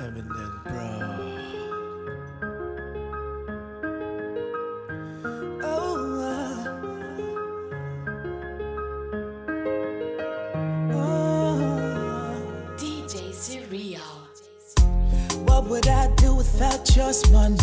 Eminem, bro. Oh. Uh. DJ What would I do without your smart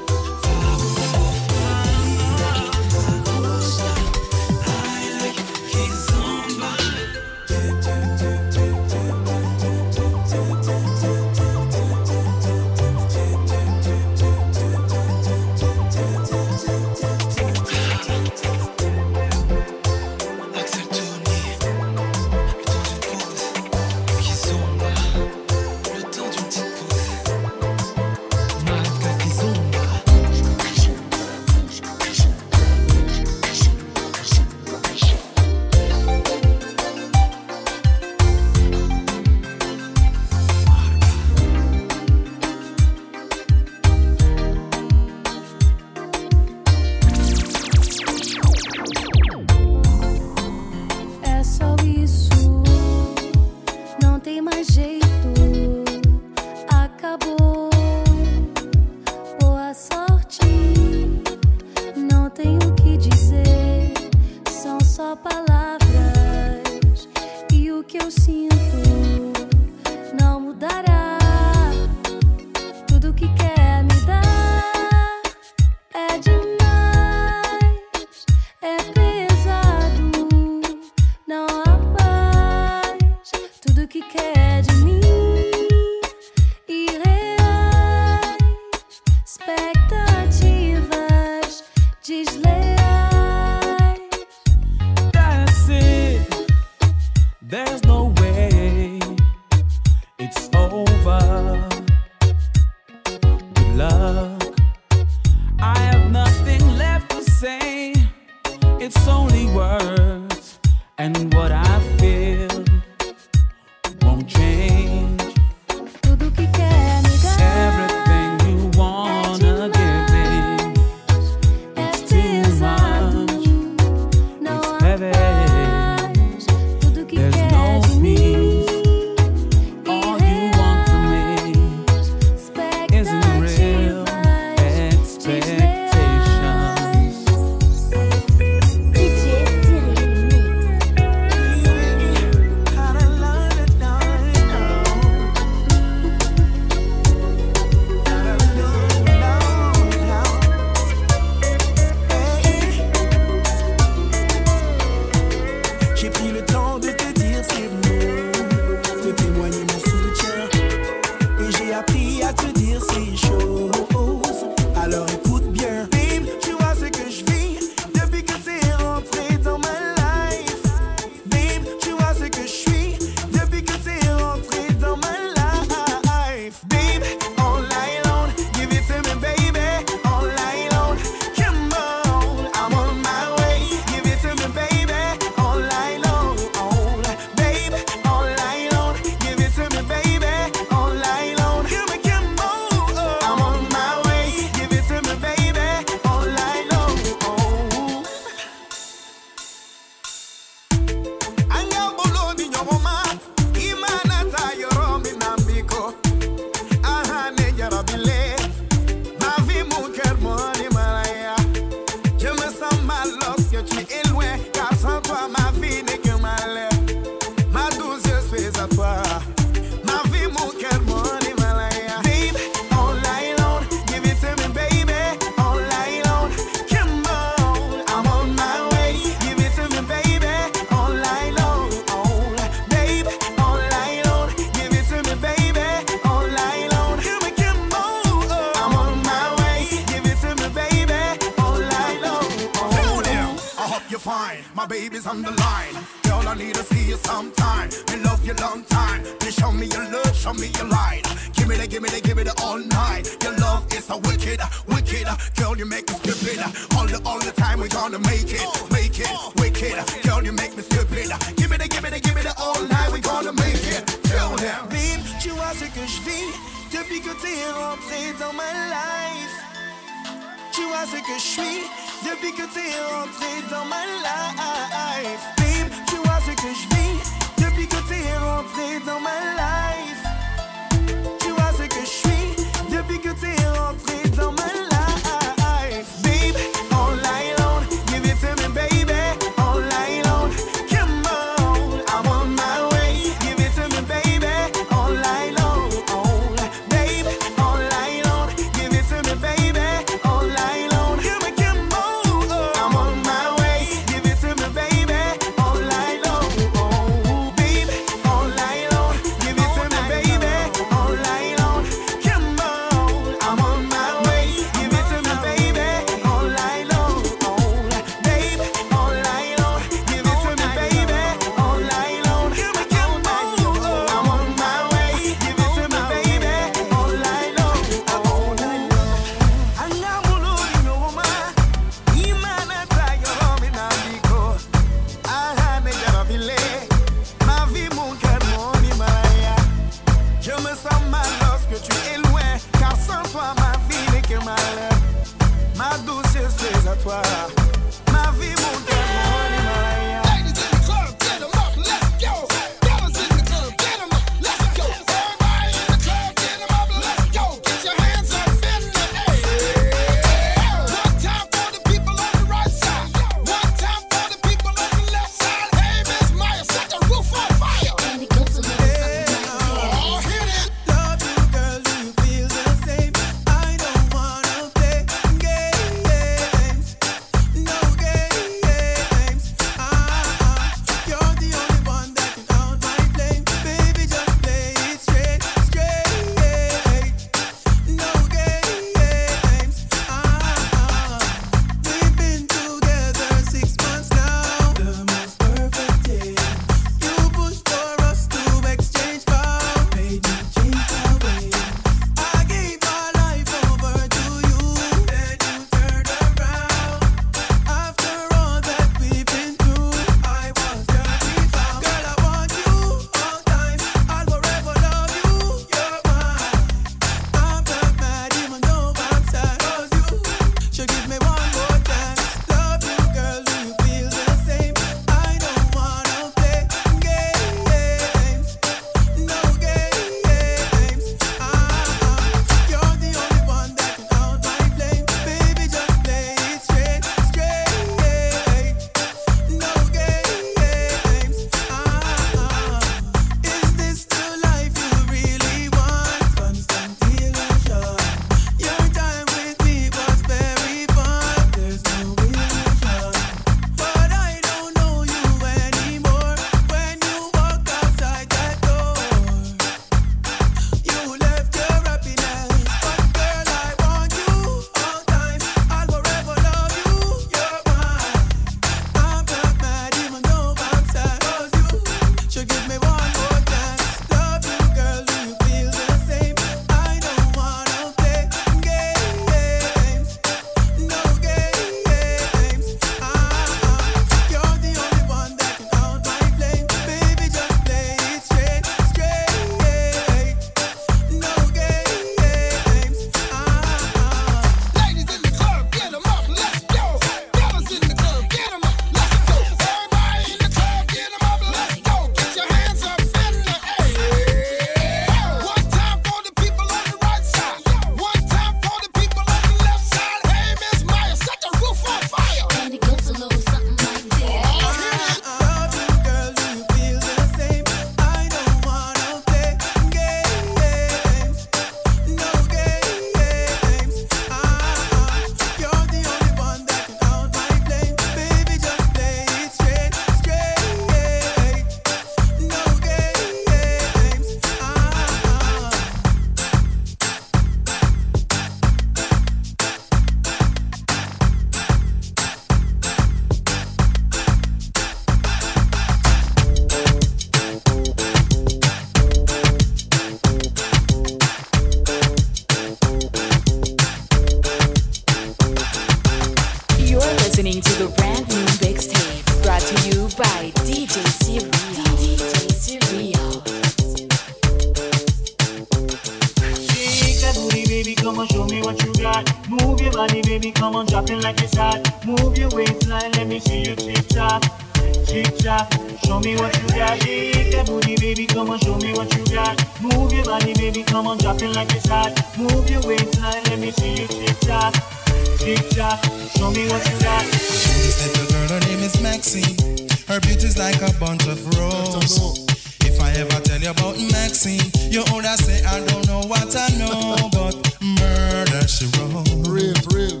Maxine, you older say I don't know what I know, but murder she wrote. Real, real.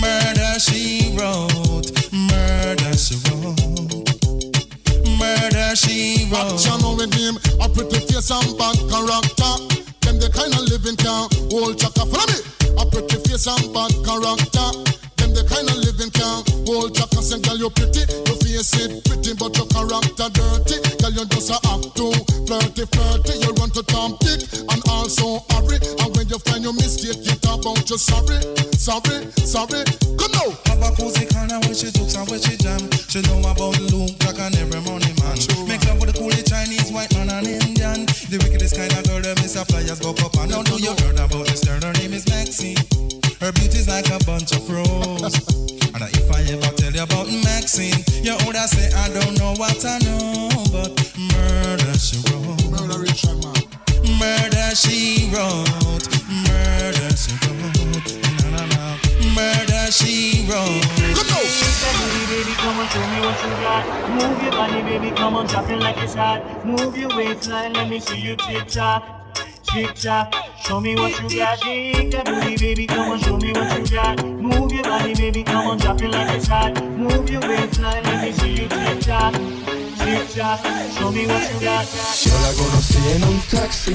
Murder she wrote. Murder she wrote. Murder she wrote. Action with him, a pretty face and bad character. Them the kind of living can hold chaka. Follow me. A pretty face and bad character. Them the kind of living can hold chaka. Say, girl, you pretty, your face it pretty, but your character dirty. Girl, you just a act too flirty. You run to Tom Dick and also Harry. And when you find your mistake, you talk about you sorry, sorry, sorry. Come now. Have a cozy corner where she jokes and where she jam. She know about Luke, Jack and every money man. Make love with the coolie Chinese, white man and Indian. The wickedest kind of girl, them is a flyers go up and down. Know you heard about this girl, her name is Maxine. Her beauty's like a bunch of roses. and if I ever tell you about Maxine, you older say I don't know what I know, wrote. Murder she wrote. Na na na. Murder she wrote. Come now. Shake that booty, baby, come on, show me what you got. Move your body, baby, come on, drop it like it's hot. Move your waistline, let me see you tick tock, tick tock. Show me what you got. Shake that booty, baby, come on, show me what you got. Move your body, baby, come on, drop it like it's hot. Move your waistline, let me see you tick tock, tick tock. Show me what you got. Yo la conocí en un taxi,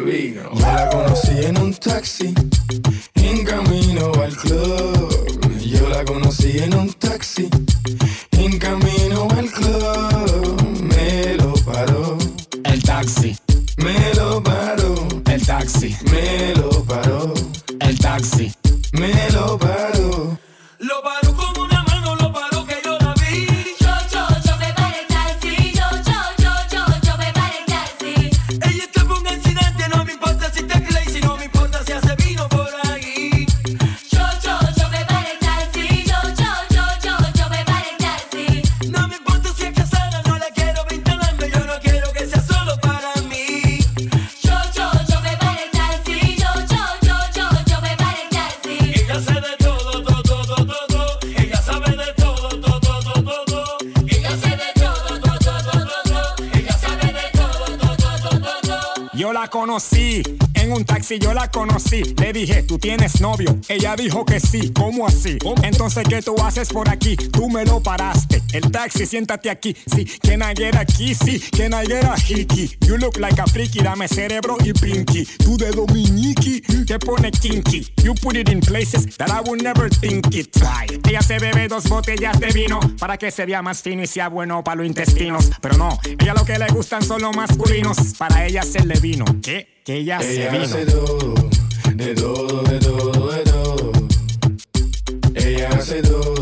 Vino. Yo la conocí en un taxi, Dijo que sí, ¿cómo así? Entonces, ¿qué tú haces por aquí? Tú me lo paraste. El taxi, siéntate aquí. Sí, que naguera aquí, sí, que naguera hiki. You look like a freaky, dame cerebro y pinky. Tú de dominiki, te pone kinky. You put it in places that I would never think it. Try. Ella se bebe dos botellas de vino para que se vea más fino y sea bueno para los intestinos. Pero no, ella lo que le gustan son los masculinos. Para ella se le vino. ¿Qué? Que ella, ella se vino. I hace dos.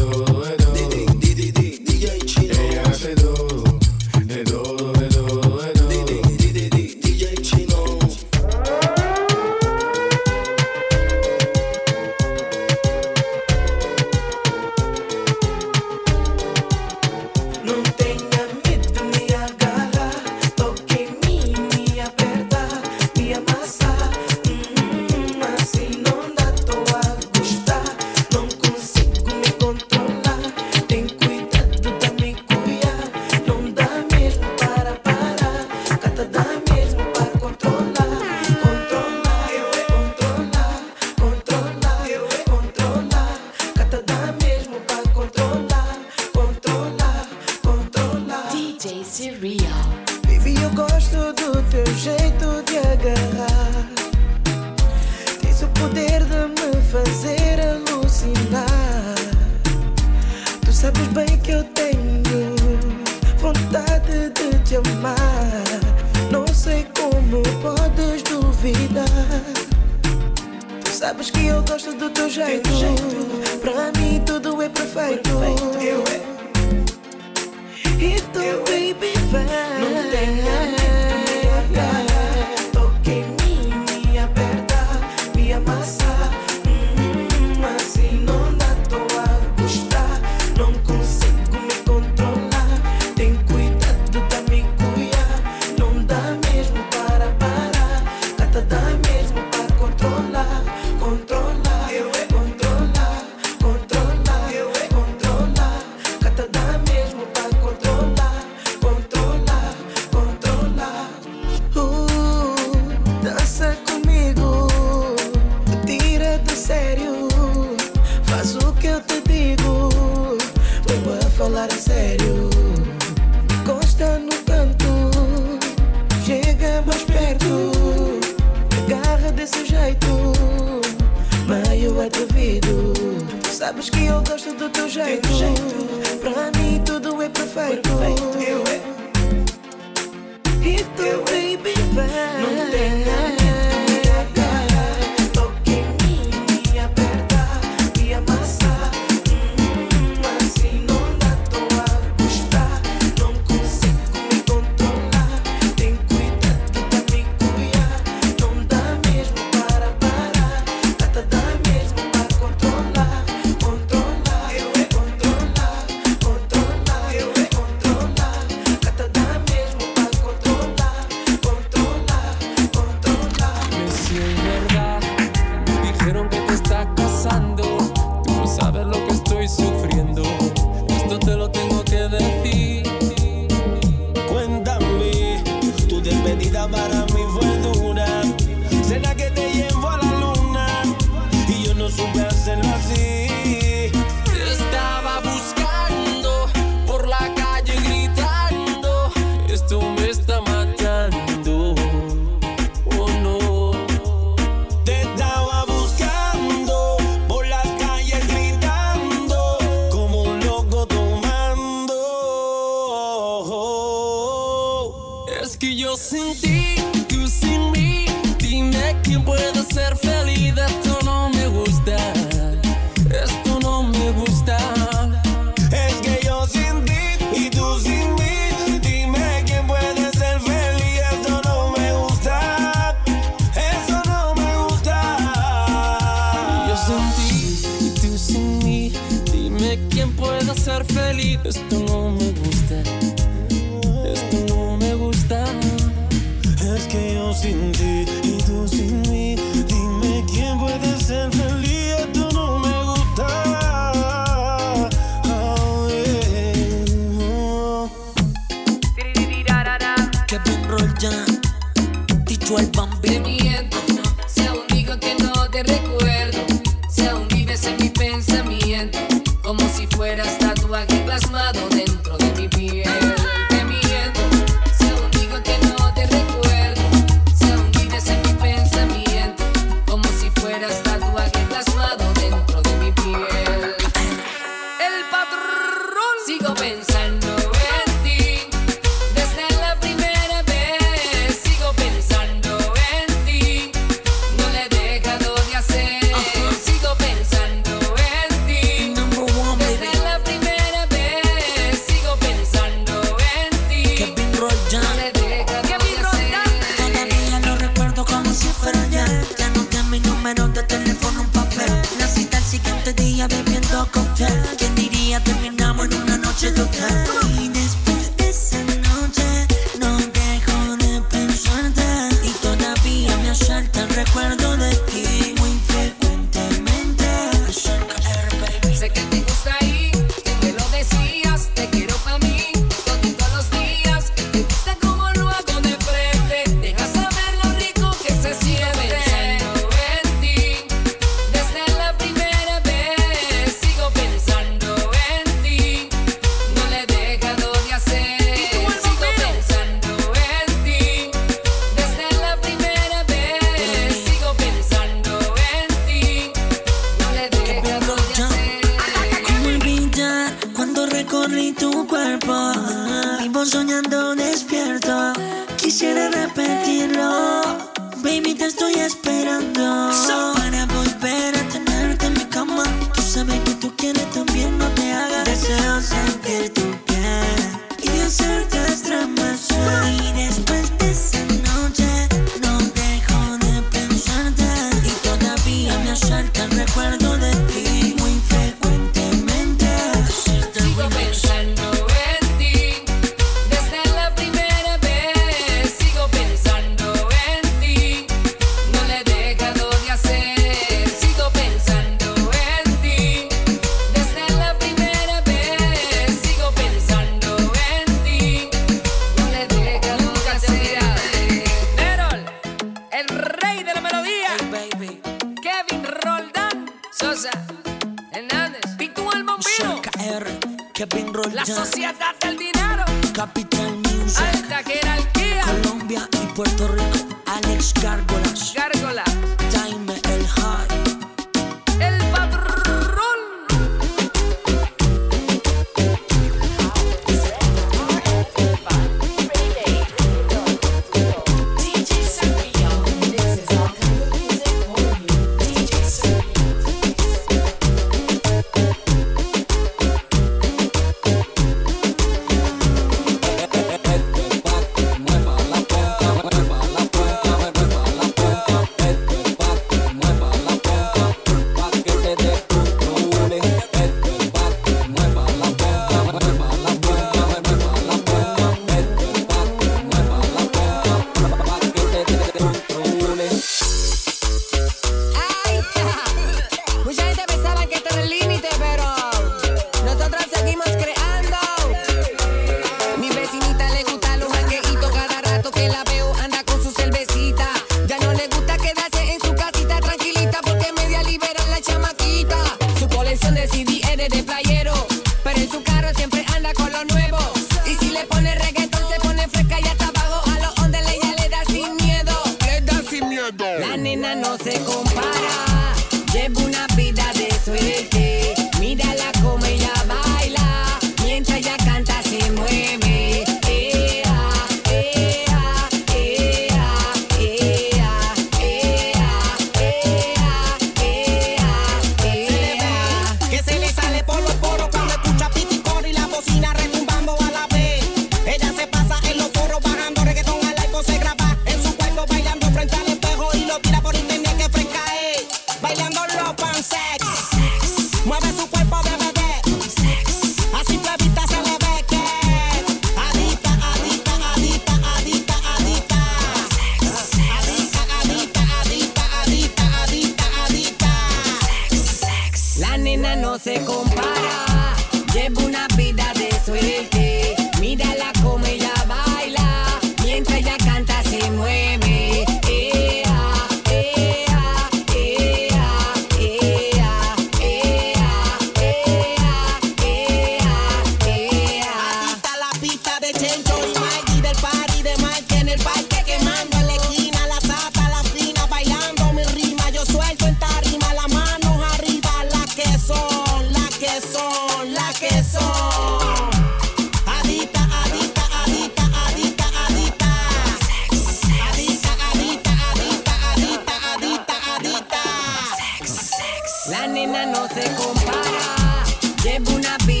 No se compara, lleva una vida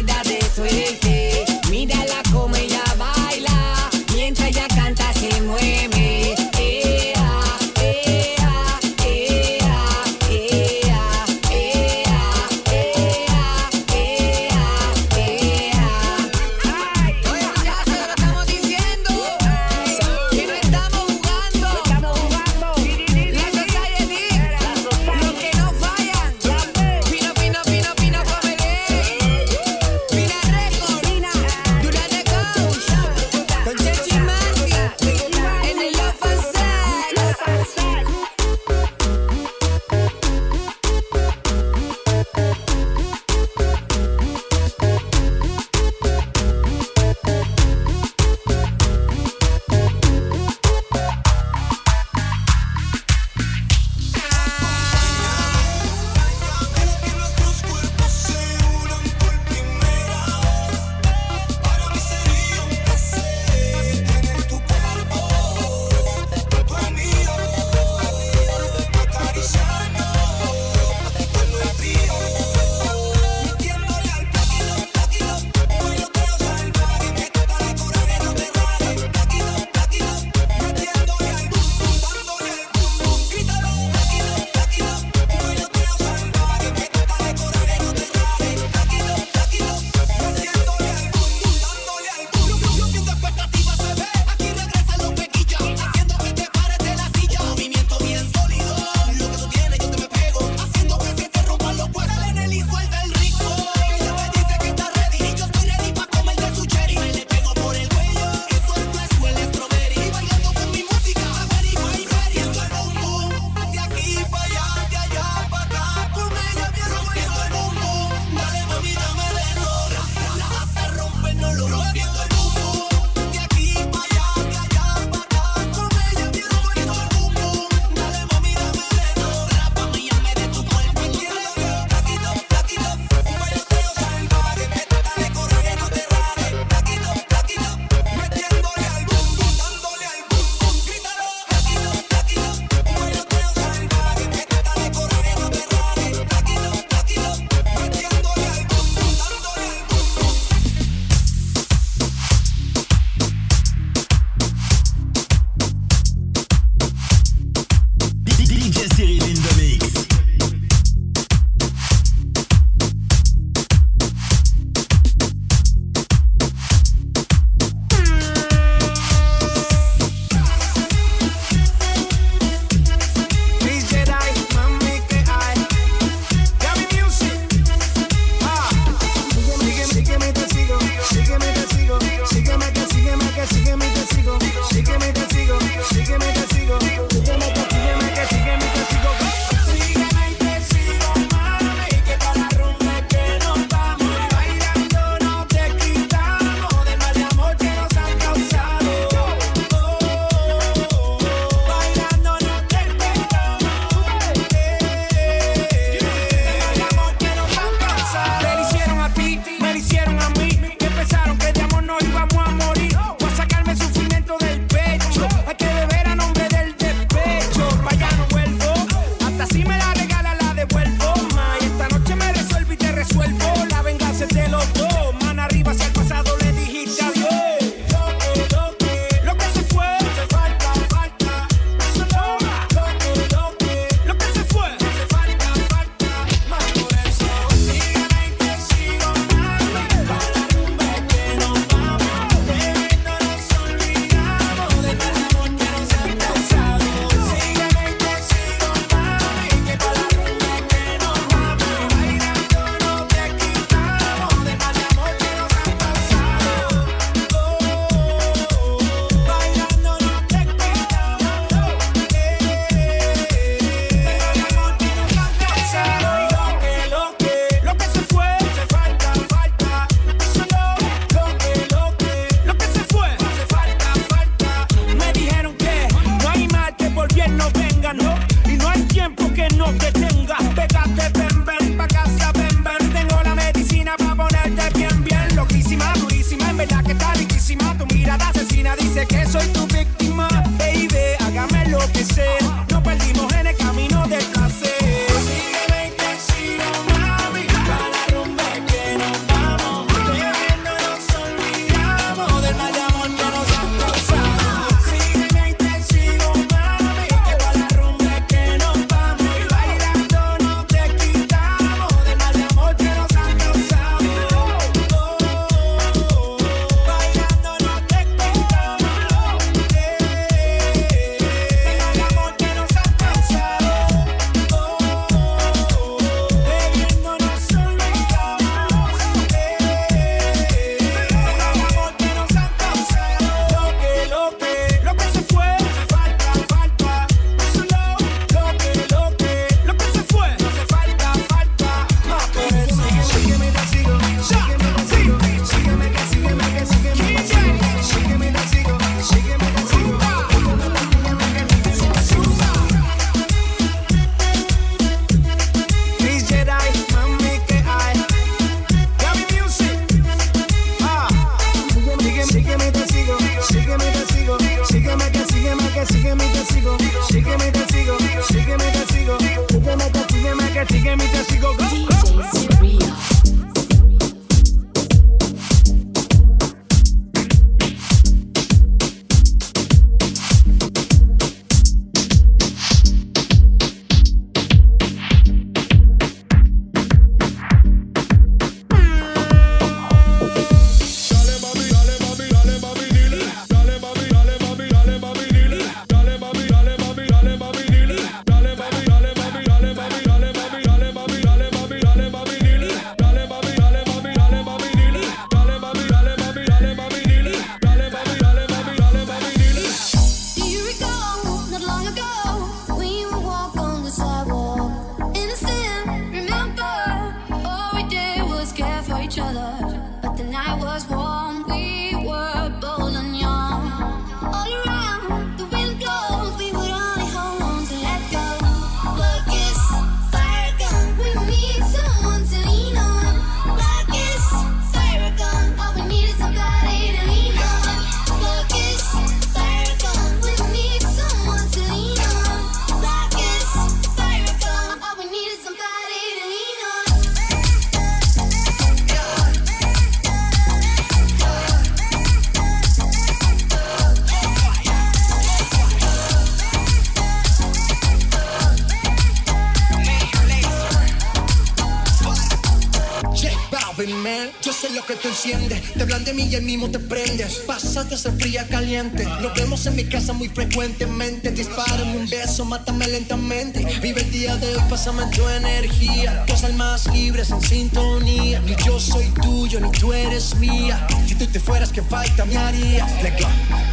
Estamos en mi casa muy frecuentemente. Dispárame un beso, mátame lentamente. Vive el día de hoy, pásame tu energía. Dos almas libres en sintonía. Ni yo soy tuyo, ni tú eres mía. Si tú te fueras, ¿qué falta me harías?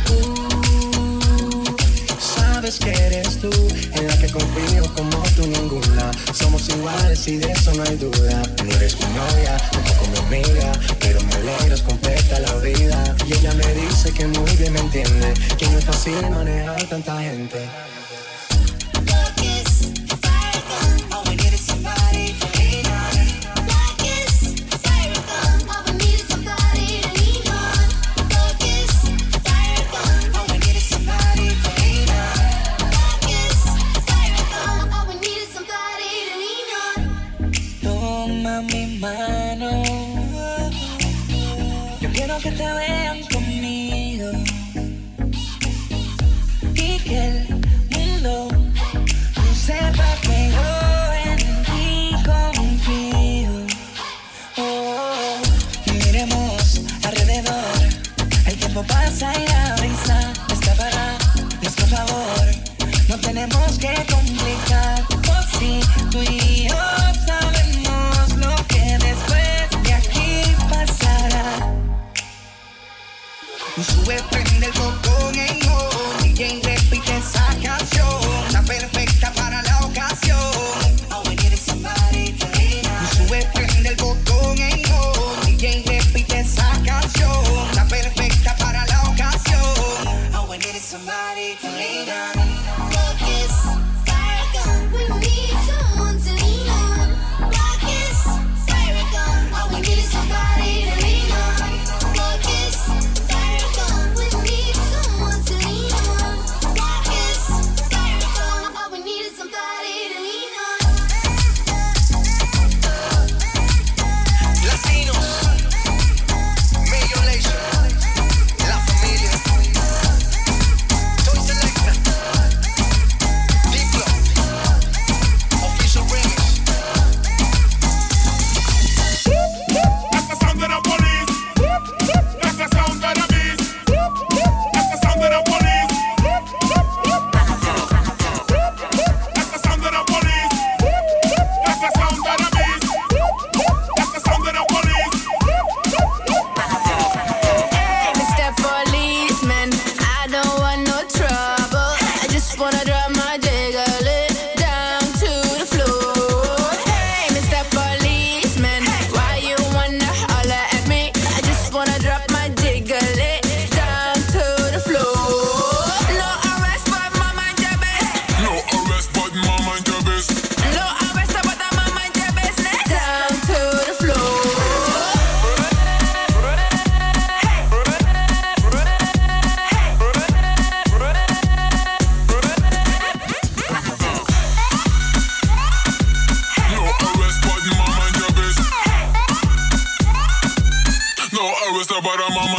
Tú sabes que eres tú, en la que confío como tú ninguna. Somos iguales y de eso no hay duda. No eres mi novia, tampoco mi amiga, pero completa la vida. Y ella me dice que muy bien me entiende, que no es fácil manejar tanta gente.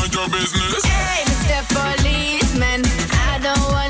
mind your business. Hey, Mr. Policeman, I don't want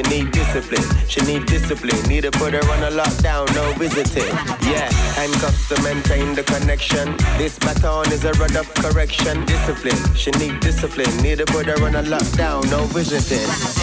She need discipline, she need discipline. Need to put her on a lockdown, no visiting. Yeah, handcuffs to maintain the connection. This baton is a rod of correction. Discipline, she need discipline. Need to put her on a lockdown, no visiting.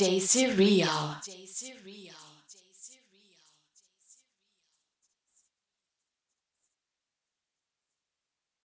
DJ Cyril.